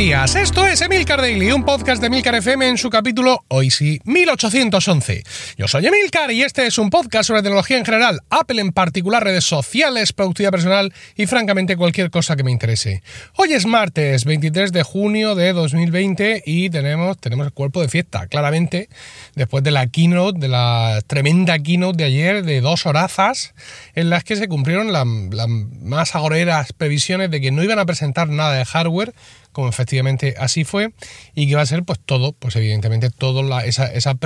días, esto es Emilcar Daily, un podcast de Emilcar FM en su capítulo, hoy sí, 1811. Yo soy Emilcar y este es un podcast sobre tecnología en general, Apple en particular, redes sociales, productividad personal y francamente cualquier cosa que me interese. Hoy es martes 23 de junio de 2020 y tenemos, tenemos el cuerpo de fiesta, claramente, después de la keynote, de la tremenda keynote de ayer de dos horazas en las que se cumplieron las más agoreras previsiones de que no iban a presentar nada de hardware, como efectivamente así fue, y que va a ser pues todo, pues evidentemente todo esa, esa,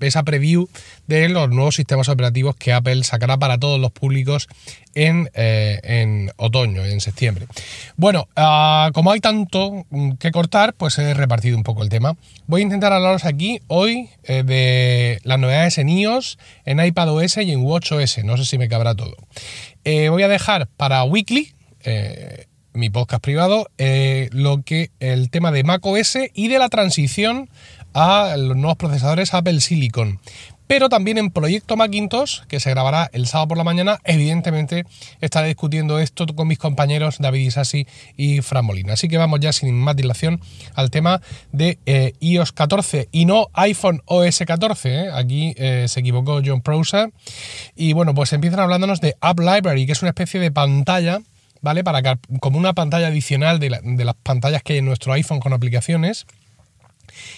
esa preview de los nuevos sistemas operativos que Apple sacará para todos los públicos en, eh, en otoño, en septiembre. Bueno, ah, como hay tanto que cortar, pues he repartido un poco el tema. Voy a intentar hablaros aquí hoy eh, de las novedades en iOS, en iPadOS y en WatchOS, no sé si me cabrá todo. Eh, voy a dejar para Weekly, mi podcast privado, eh, lo que el tema de macOS y de la transición a los nuevos procesadores Apple Silicon. Pero también en Proyecto Macintosh, que se grabará el sábado por la mañana, evidentemente estaré discutiendo esto con mis compañeros David Isasi y Fran Molina. Así que vamos ya sin más dilación al tema de eh, iOS 14 y no iPhone OS 14. ¿eh? Aquí se equivocó John Prosser. Y bueno, pues empiezan hablándonos de App Library, que es una especie de pantalla ¿vale? Para como una pantalla adicional de, las pantallas que hay en nuestro iPhone con aplicaciones.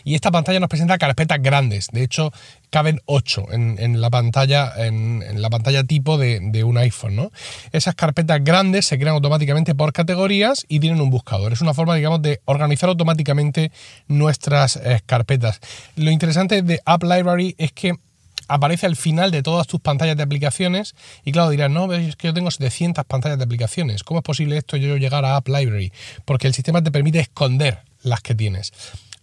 Y esta pantalla nos presenta carpetas grandes. De hecho, caben 8 en, la pantalla, en, la pantalla tipo de, un iPhone. ¿no? Esas carpetas grandes se crean automáticamente por categorías y tienen un buscador. Es una forma, digamos, de organizar automáticamente nuestras eh, carpetas. Lo interesante de App Library es que aparece al final de todas tus pantallas de aplicaciones y claro, dirás, no, es que yo tengo 700 pantallas de aplicaciones. ¿Cómo es posible esto yo llegar a App Library? Porque el sistema te permite esconder las que tienes.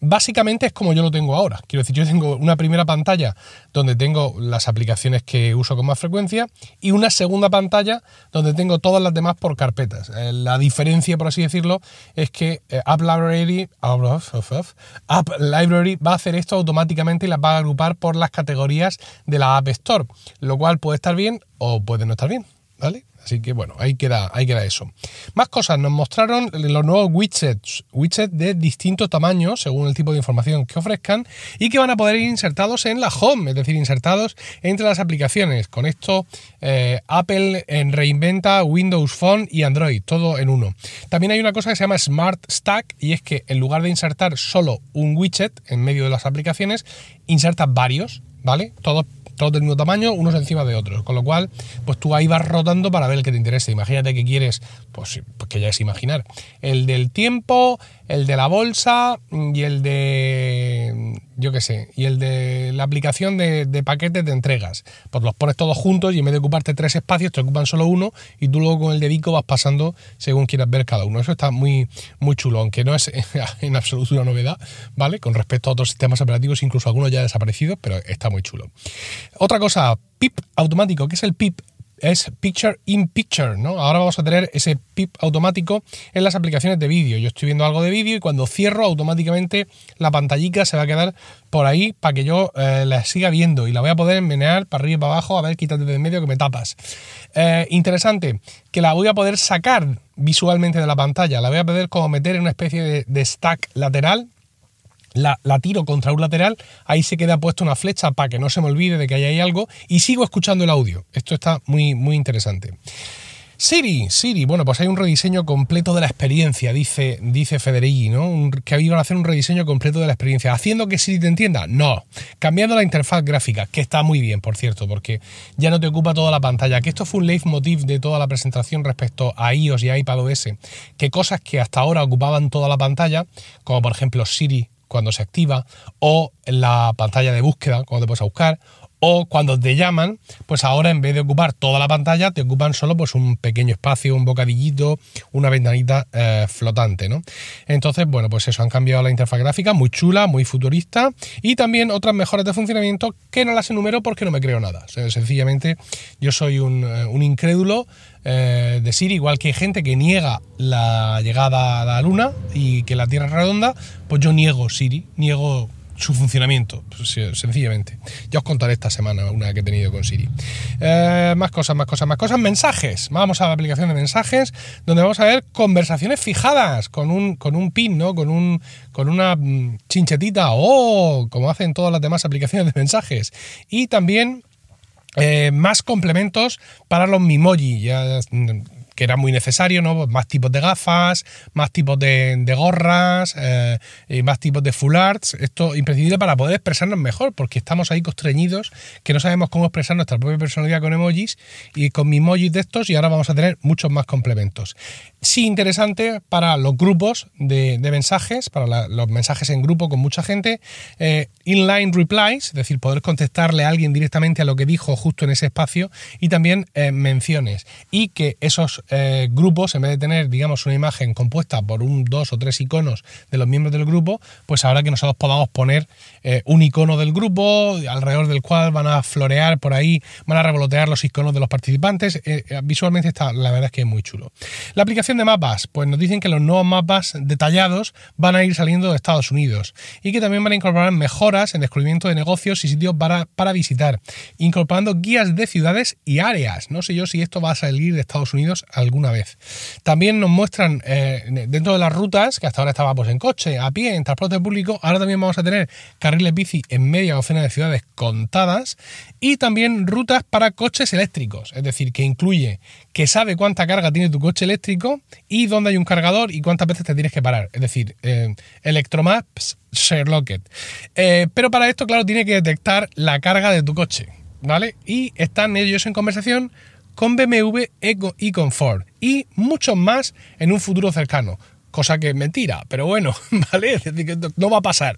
Básicamente es como yo lo tengo ahora. Quiero decir, yo tengo una primera pantalla donde tengo las aplicaciones que uso con más frecuencia y una segunda pantalla donde tengo todas las demás por carpetas. Eh, la diferencia, por así decirlo, es que eh, App Library, App Library va a hacer esto automáticamente y las va a agrupar por las categorías de la App Store, lo cual puede estar bien o puede no estar bien. ¿Vale? Así que bueno, ahí queda, ahí queda eso. Más cosas, nos mostraron los nuevos widgets, widgets de distintos tamaños según el tipo de información que ofrezcan y que van a poder ir insertados en la home, es decir, insertados entre las aplicaciones. Con esto eh, Apple en reinventa Windows Phone y Android, todo en uno. También hay una cosa que se llama Smart Stack y es que en lugar de insertar solo un widget en medio de las aplicaciones, insertas varios, ¿vale? Todos todos del mismo tamaño, unos encima de otros. Con lo cual, pues tú ahí vas rotando para ver el que te interesa. Imagínate que quieres, pues, pues que ya es imaginar, el del tiempo, el de la bolsa y el de, yo qué sé, y el de la aplicación de, paquetes de entregas. Pues los pones todos juntos y en vez de ocuparte tres espacios, te ocupan solo uno y tú luego con el dedico vas pasando según quieras ver cada uno. Eso está muy, muy chulo, aunque no es en absoluto una novedad, ¿vale? Con respecto a otros sistemas operativos, incluso algunos ya desaparecidos, pero está muy chulo. Otra cosa, PIP automático. ¿Qué es el PIP? Es Picture in Picture, ¿no? Ahora vamos a tener ese PIP automático en las aplicaciones de vídeo. Yo estoy viendo algo de vídeo y cuando cierro automáticamente la pantallica se va a quedar por ahí para que yo eh, la siga viendo y la voy a poder menear para arriba y para abajo, a ver, quítate de en medio que me tapas. Eh, interesante, que la voy a poder sacar visualmente de la pantalla, la voy a poder como meter en una especie de stack lateral la, tiro contra un lateral, ahí se queda puesta una flecha para que no se me olvide de que hay algo y sigo escuchando el audio. Esto está muy, muy interesante. Siri, Siri, bueno, pues hay un rediseño completo de la experiencia, dice, dice Federighi, ¿no? que iban a hacer un rediseño completo de la experiencia. ¿Haciendo que Siri te entienda? No. Cambiando la interfaz gráfica, que está muy bien, por cierto, porque ya no te ocupa toda la pantalla. Que esto fue un leitmotiv de toda la presentación respecto a iOS y iPadOS, que cosas que hasta ahora ocupaban toda la pantalla, como por ejemplo Siri cuando se activa, o en la pantalla de búsqueda cuando te puedes buscar, o cuando te llaman, pues ahora en vez de ocupar toda la pantalla, te ocupan solo pues un pequeño espacio, un bocadillito, una ventanita eh, flotante, ¿no? Entonces, bueno, pues eso, han cambiado la interfaz gráfica, muy chula, muy futurista, y también otras mejoras de funcionamiento que no las enumero porque no me creo nada. sencillamente, yo soy un, eh, un incrédulo eh, de Siri, igual que hay gente que niega la llegada a la Luna y que la Tierra es redonda, pues yo niego Siri, niego su funcionamiento, pues, sencillamente. Ya os contaré esta semana una que he tenido con Siri. Eh, más cosas, más cosas, más cosas. Mensajes. Vamos a la aplicación de mensajes, donde vamos a ver conversaciones fijadas con un, con un pin, ¿no? Con, un, con una mm, chinchetita o como hacen todas las demás aplicaciones de mensajes. Y también eh, más complementos para los Mimoji. Que era muy necesario, ¿no? Más tipos de gafas, más tipos de, gorras, eh, y más tipos de full arts. Esto imprescindible para poder expresarnos mejor, porque estamos ahí constreñidos, que no sabemos cómo expresar nuestra propia personalidad con emojis y con emojis de estos, y ahora vamos a tener muchos más complementos. Sí, interesante para los grupos de, mensajes, para los mensajes en grupo con mucha gente. Eh, inline replies, es decir, poder contestarle a alguien directamente a lo que dijo justo en ese espacio, y también eh, menciones. Y que esos eh, grupos, en vez de tener, digamos, una imagen compuesta por un, dos o tres iconos de los miembros del grupo, pues ahora que nosotros podamos poner eh, un icono del grupo alrededor del cual van a florear por ahí, van a revolotear los iconos de los participantes. Eh, visualmente está, la verdad es que es muy chulo. La aplicación de mapas, pues nos dicen que los nuevos mapas detallados van a ir saliendo de Estados Unidos y que también van a incorporar mejoras en descubrimiento de negocios y sitios para, para visitar, incorporando guías de ciudades y áreas. No sé yo si esto va a salir de Estados Unidos alguna vez. También nos muestran eh, dentro de las rutas, que hasta ahora estábamos en coche, a pie, en transporte público, ahora también vamos a tener carriles bici en media docena de ciudades contadas y también rutas para coches eléctricos, es decir, que incluye que sabe cuánta carga tiene tu coche eléctrico y dónde hay un cargador y cuántas veces te tienes que parar, es decir, eh, Electromaps Sherlocket. Eh, pero para esto, claro, tiene que detectar la carga de tu coche. ¿Vale? Y están ellos en conversación con BMW y con Ford y muchos más en un futuro cercano. Cosa que es mentira, pero bueno, ¿vale? Es decir, que no va a pasar.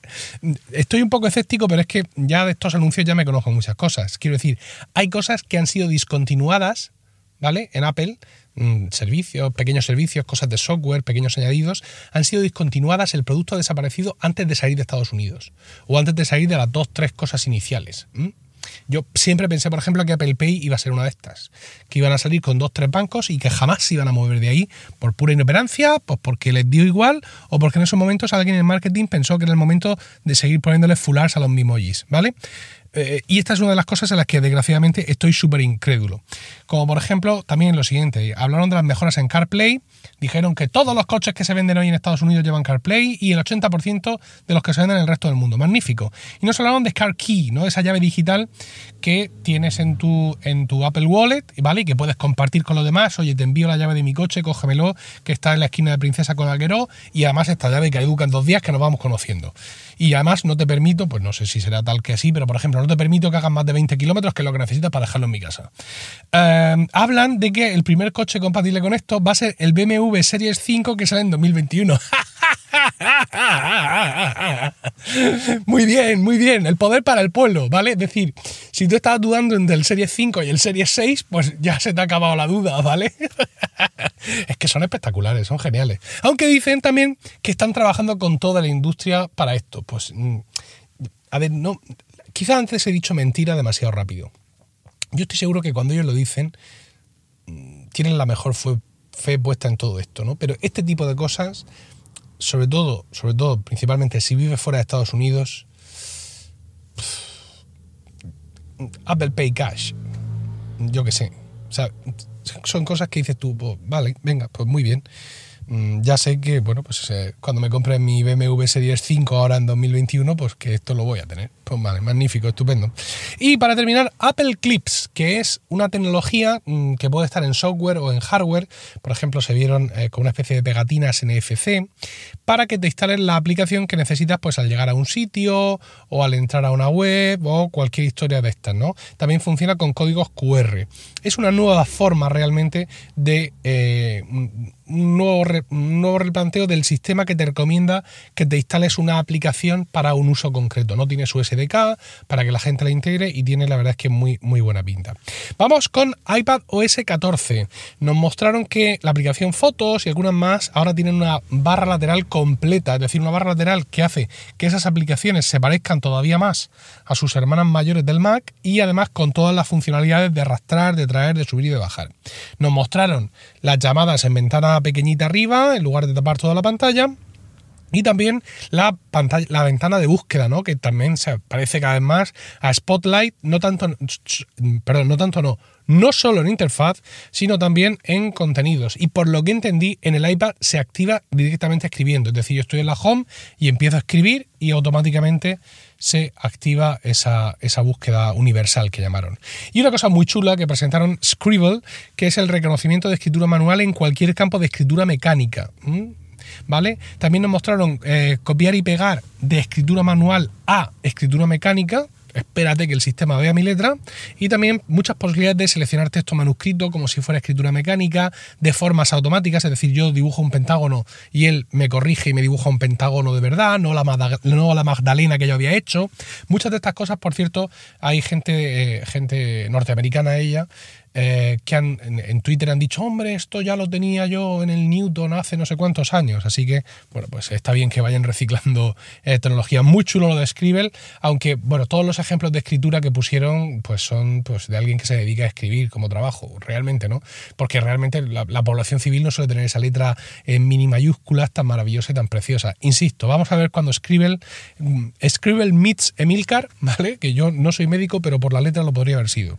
Estoy un poco escéptico, pero es que ya de estos anuncios ya me conozco muchas cosas. Quiero decir, hay cosas que han sido discontinuadas, ¿vale? En Apple, mm, servicios, pequeños servicios, cosas de software, pequeños añadidos, han sido discontinuadas, el producto ha desaparecido antes de salir de Estados Unidos o antes de salir de las dos, tres cosas iniciales. Yo siempre pensé, por ejemplo, que Apple Pay iba a ser una de estas, que iban a salir con dos, tres bancos y que jamás se iban a mover de ahí por pura inoperancia, pues porque les dio igual o porque en esos momentos alguien en el marketing pensó que era el momento de seguir poniéndole fulars a los mimojis, ¿vale? Eh, y esta es una de las cosas en las que desgraciadamente estoy súper incrédulo. Como por ejemplo, también lo siguiente, hablaron de las mejoras en CarPlay, dijeron que todos los coches que se venden hoy en Estados Unidos llevan CarPlay y el 80% de los que se venden en el resto del mundo. Magnífico. Y nos hablaron de CarKey, ¿no? Esa llave digital que tienes en tu, en tu Apple Wallet, ¿vale? Y que puedes compartir con los demás. Oye, te envío la llave de mi coche, cógemelo, que está en la esquina de Princesa con Alguero, y además esta llave que educa en dos días que nos vamos conociendo. Y además no te permito, pues no sé si será tal que así, pero por ejemplo, no te permito que hagas más de 20 kilómetros, que es lo que necesitas para dejarlo en mi casa. Eh, hablan de que el primer coche compatible con esto va a ser el BMW Series 5 que sale en 2021. muy bien, muy bien. El poder para el pueblo, ¿vale? Es decir, si tú estabas dudando entre el Series 5 y el Series 6, pues ya se te ha acabado la duda, ¿vale? es que son espectaculares, son geniales. Aunque dicen también que están trabajando con toda la industria para esto. Pues, mm, a ver, no, quizá antes he dicho mentira demasiado rápido. Yo estoy seguro que cuando ellos lo dicen, mm, tienen la mejor fe puesta en todo esto, ¿no? Pero este tipo de cosas, sobre todo, sobre todo, principalmente si vives fuera de Estados Unidos, Apple Pay Cash, yo qué sé. O sea, son cosas que dices tú, pues, vale, venga, pues muy bien. Mm, ya sé que, bueno, pues cuando me compre mi BMW Series 5 ahora en 2021, pues que esto lo voy a tener. Pues vale, magnífico, estupendo. Y para terminar, Apple Clips, que es una tecnología mm, que puede estar en software o en hardware. Por ejemplo, se vieron eh, con una especie de pegatinas NFC para que te instales la aplicación que necesitas pues al llegar a un sitio o al entrar a una web o cualquier historia de estas, ¿no? También funciona con códigos QR. Es una nueva forma realmente de eh, un nuevo, nuevo replanteo del sistema que te recomienda que te instales una aplicación para un uso concreto. No tiene su SDK para que la gente la integre y tiene la verdad es que muy, muy buena pinta. Vamos con iPad OS 14. Nos mostraron que la aplicación Fotos y algunas más ahora tienen una barra lateral completa, es decir, una barra lateral que hace que esas aplicaciones se parezcan todavía más a sus hermanas mayores del Mac y además con todas las funcionalidades de arrastrar, de traer, de subir y de bajar. Nos mostraron las llamadas en ventana pequeñita arriba, en lugar de tapar toda la pantalla. Y también la pantalla, la ventana de búsqueda, ¿no? Que también se parece cada vez más a Spotlight, no tanto, perdón, no tanto no, no solo en interfaz, sino también en contenidos. Y por lo que entendí, en el iPad se activa directamente escribiendo. Es decir, yo estoy en la home y empiezo a escribir y automáticamente se activa esa, esa, búsqueda universal que llamaron. Y una cosa muy chula que presentaron Scribble, que es el reconocimiento de escritura manual en cualquier campo de escritura mecánica. ¿Vale? También nos mostraron eh, copiar y pegar de escritura manual a escritura mecánica, espérate que el sistema vea mi letra y también muchas posibilidades de seleccionar texto manuscrito como si fuera escritura mecánica de formas automáticas, es decir, yo dibujo un pentágono y él me corrige y me dibuja un pentágono de verdad, no la, no la Magdalena que yo había hecho. Muchas de estas cosas, por cierto, hay gente, eh, gente norteamericana ella eh, que han, en, Twitter han dicho, hombre, esto ya lo tenía yo en el Newton hace no sé cuántos años. Así que, bueno, pues está bien que vayan reciclando eh, tecnología. Muy chulo lo de Scribble, aunque, bueno, todos los ejemplos de escritura que pusieron, pues son pues, de alguien que se dedica a escribir como trabajo, realmente, ¿no? Porque realmente la, población civil no suele tener esa letra en mini mayúsculas tan maravillosa y tan preciosa. Insisto, vamos a ver cuando Scribble, mm, Scribble meets Emilcar, ¿vale? Que yo no soy médico, pero por la letra lo podría haber sido.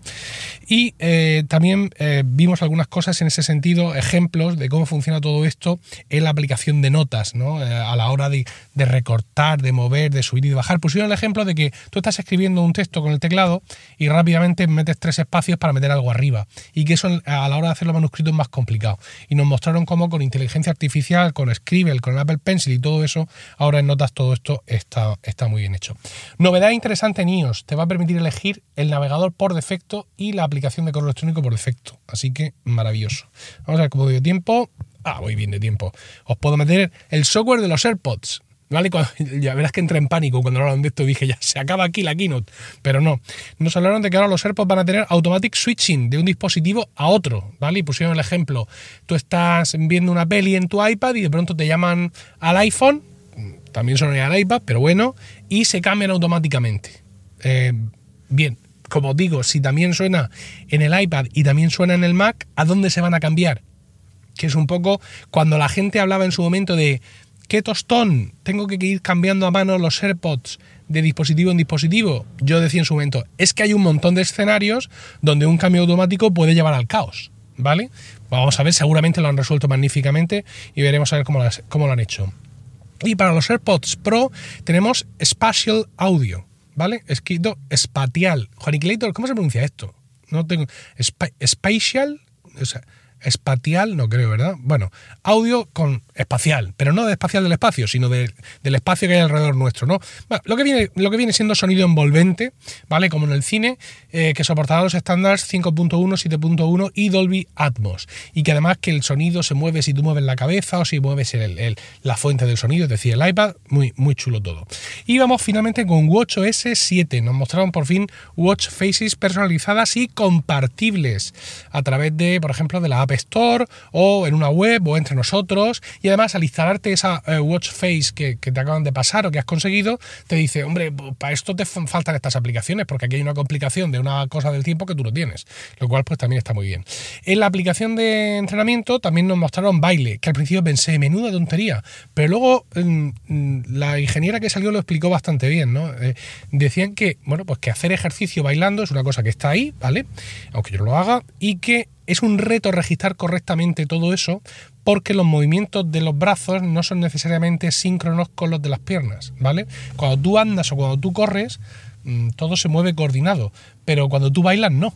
Y eh, también eh, vimos algunas cosas en ese sentido, ejemplos de cómo funciona todo esto en la aplicación de notas, ¿no? Eh, a la hora de, recortar, de mover, de subir y de bajar. Pusieron el ejemplo de que tú estás escribiendo un texto con el teclado y rápidamente metes tres espacios para meter algo arriba y que eso a la hora de hacer los manuscritos es más complicado. Y nos mostraron cómo con inteligencia artificial, con Scribble, con Apple Pencil y todo eso, ahora en notas todo esto está, está muy bien hecho. Novedad interesante en te va a permitir elegir el navegador por defecto y la aplicación de correo electrónico por defecto. Así que maravilloso. Vamos a ver cómo de tiempo. Ah, voy bien de tiempo. Os puedo meter el software de los AirPods. ¿Vale? ya verás que entré en pánico cuando hablaron de esto. Dije, ya se acaba aquí la keynote. Pero no. Nos hablaron de que ahora los AirPods van a tener automatic switching de un dispositivo a otro. ¿Vale? Y pusieron el ejemplo. Tú estás viendo una peli en tu iPad y de pronto te llaman al iPhone. También sonaría al iPad, pero bueno. Y se cambian automáticamente. Eh, bien, como digo, si también suena en el iPad y también suena en el Mac, ¿a dónde se van a cambiar? Que es un poco cuando la gente hablaba en su momento de qué tostón, tengo que ir cambiando a mano los AirPods de dispositivo en dispositivo. Yo decía en su momento, es que hay un montón de escenarios donde un cambio automático puede llevar al caos, ¿vale? Vamos a ver, seguramente lo han resuelto magníficamente y veremos a ver cómo, lo han hecho. Y para los AirPods Pro tenemos Spatial Audio. ¿vale? Escrito espacial. Juaniquilator, ¿cómo se pronuncia esto? No tengo. Spatial, o sea, espacial, no creo, ¿verdad? Bueno, audio con espacial, pero no de espacial del espacio, sino del espacio que hay alrededor nuestro, ¿no? lo, que viene, lo que viene siendo sonido envolvente, ¿vale? Como en el cine, eh, que soportará los estándares 5.1, 7.1 y Dolby Atmos. Y que además que el sonido se mueve si tú mueves la cabeza o si mueves la fuente del sonido, es decir, el iPad, muy, muy chulo todo. Y vamos finalmente con WatchOS 7. Nos mostraron por fin Watch Faces personalizadas y compartibles a través de, por ejemplo, de la App Store o en una web o entre nosotros y además al instalarte esa eh, watch face que, te acaban de pasar o que has conseguido, te dice, hombre, para esto te faltan estas aplicaciones porque aquí hay una complicación de una cosa del tiempo que tú no tienes, lo cual pues también está muy bien. En la aplicación de entrenamiento también nos mostraron baile, que al principio pensé, menuda tontería, pero luego mm, mm, la ingeniera que salió lo explicó bastante bien, ¿no? Eh, decían que, bueno, pues que hacer ejercicio bailando es una cosa que está ahí, ¿vale? Aunque yo no lo haga, y que es un reto registrar correctamente todo eso porque los movimientos de los brazos no son necesariamente síncronos con los de las piernas, ¿vale? Cuando tú andas o cuando tú corres, mm, todo se mueve coordinado, pero cuando tú bailas no,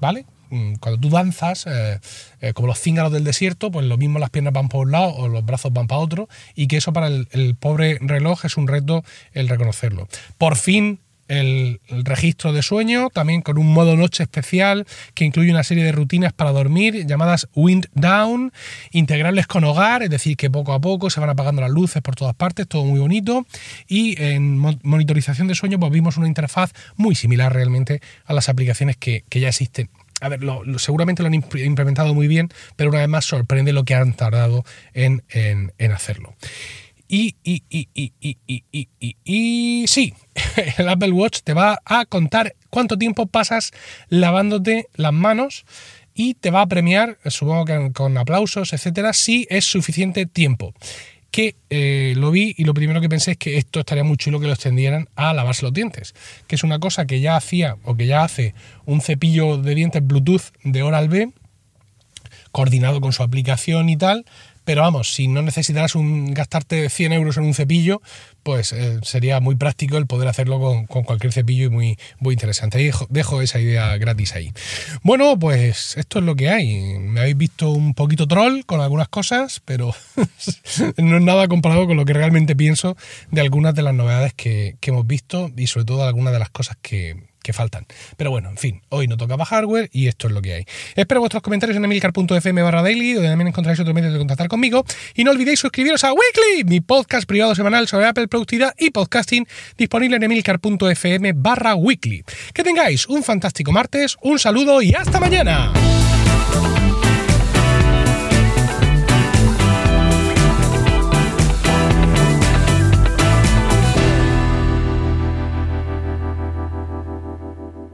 ¿vale? Mm, cuando tú danzas, eh, eh, como los cíngaros del desierto, pues lo mismo las piernas van por un lado o los brazos van para otro, y que eso para el pobre reloj es un reto el reconocerlo. Por fin el, registro de sueño, también con un modo noche especial que incluye una serie de rutinas para dormir llamadas Wind Down, integrables con hogar, es decir, que poco a poco se van apagando las luces por todas partes, todo muy bonito. Y en monitorización de sueño, pues vimos una interfaz muy similar realmente a las aplicaciones que, ya existen a ver, seguramente lo han implementado muy bien, pero una vez más sorprende lo que han tardado en, en hacerlo. Y, sí, el Apple Watch te va a contar cuánto tiempo pasas lavándote las manos y te va a premiar, supongo que con aplausos, etcétera, si es suficiente tiempo. que eh, lo vi y lo primero que pensé es que esto estaría muy chulo que lo extendieran a lavarse los dientes, que es una cosa que ya hacía o que ya hace un cepillo de dientes Bluetooth de Oral-B, coordinado con su aplicación y tal, pero vamos, si no necesitaras gastarte 100 euros en un cepillo, pues eh, sería muy práctico el poder hacerlo con, cualquier cepillo y muy, muy interesante. Dejo, dejo, esa idea gratis ahí. Bueno, pues esto es lo que hay. Me habéis visto un poquito troll con algunas cosas, pero no es nada comparado con lo que realmente pienso de algunas de las novedades que, que hemos visto y sobre todo algunas de las cosas que, faltan. Pero bueno, en fin, hoy no tocaba hardware y esto es lo que hay. Espero vuestros comentarios en emilcar.fm barra daily, donde también encontráis otros medios de contactar conmigo. Y no olvidéis suscribiros a Weekly, mi podcast privado semanal sobre Apple Productividad y Podcasting, disponible en emilcar.fm barra weekly. Que tengáis un fantástico martes, un saludo y hasta mañana.